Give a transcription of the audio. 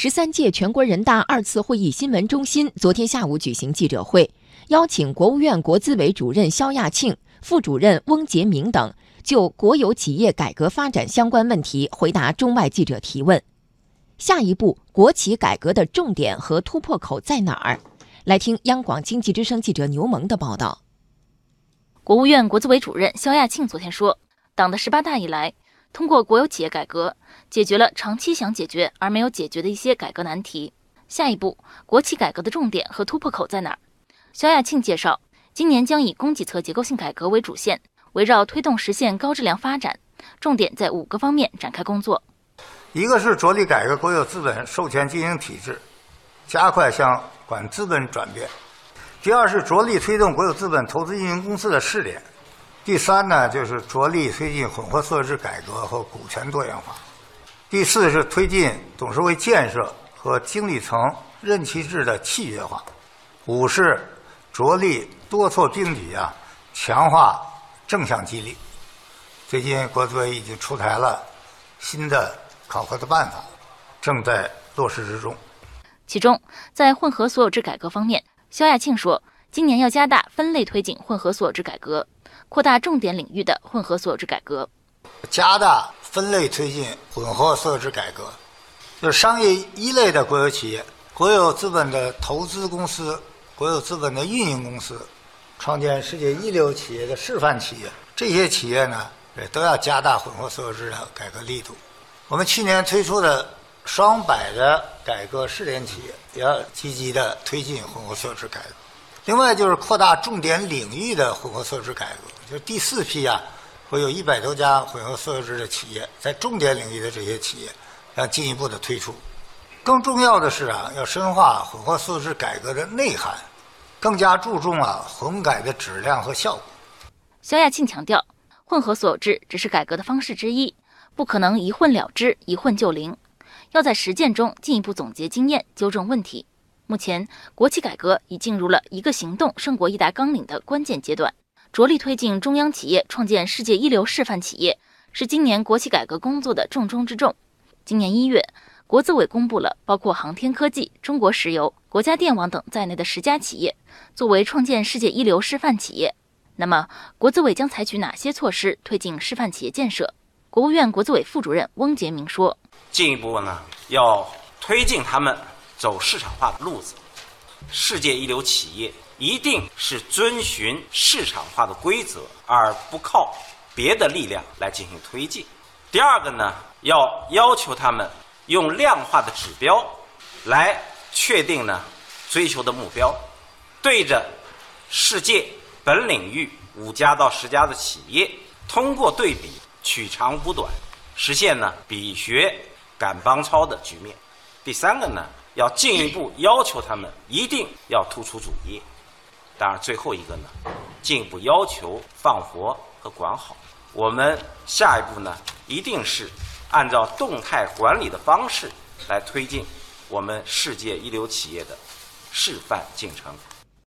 十三届全国人大二次会议新闻中心昨天下午举行记者会，邀请国务院国资委主任肖亚庆、副主任翁杰明等就国有企业改革发展相关问题回答中外记者提问。下一步，国企改革的重点和突破口在哪儿？来听央广经济之声记者牛萌的报道。国务院国资委主任肖亚庆昨天说，党的十八大以来，通过国有企业改革，解决了长期想解决而没有解决的一些改革难题。下一步，国企改革的重点和突破口在哪儿？肖亚庆介绍，今年将以供给侧结构性改革为主线，围绕推动实现高质量发展，重点在五个方面展开工作。一个是着力改革国有资本授权经营体制，加快向管资本转变；第二是着力推动国有资本投资运营公司的试点；第三呢，就是着力推进混合所有制改革和股权多元化；第四是推进董事会建设和经理层任期制的契约化；五是着力多措并举啊，强化正向激励。最近国资委已经出台了新的考核的办法，正在落实之中。其中，在混合所有制改革方面，肖亚庆说，今年要加大分类推进混合所有制改革，扩大重点领域的混合所有制改革，加大分类推进混合所有制改革。就是商业一类的国有企业、国有资本的投资公司、国有资本的运营公司，创建世界一流企业的示范企业，这些企业呢，也都要加大混合所有制的改革力度。我们去年推出的。双百的改革试点企业也要积极的推进混合所有制改革，另外就是扩大重点领域的混合所有制改革，就是第四批啊，会有一百多家混合所有制的企业在重点领域的这些企业要进一步的推出。更重要的是啊，要深化混合所有制改革的内涵，更加注重啊混改的质量和效果。肖亚庆强调，混合所有制只是改革的方式之一，不可能一混了之，一混就灵。要在实践中进一步总结经验，纠正问题。目前，国企改革已进入了一个行动胜国一大纲领的关键阶段，着力推进中央企业创建世界一流示范企业，是今年国企改革工作的重中之重。今年一月，国资委公布了包括航天科技、中国石油、国家电网等在内的十家企业作为创建世界一流示范企业。那么，国资委将采取哪些措施推进示范企业建设？国务院国资委副主任翁杰明说。进一步呢，要推进他们走市场化的路子。世界一流企业一定是遵循市场化的规则，而不靠别的力量来进行推进。第二个呢，要要求他们用量化的指标来确定呢追求的目标，对着世界本领域五家到十家的企业，通过对比取长补短，实现呢比学。赶帮超的局面。第三个呢，要进一步要求他们一定要突出主业。当然，最后一个呢，进一步要求放活和管好。我们下一步呢，一定是按照动态管理的方式来推进我们世界一流企业的示范进程。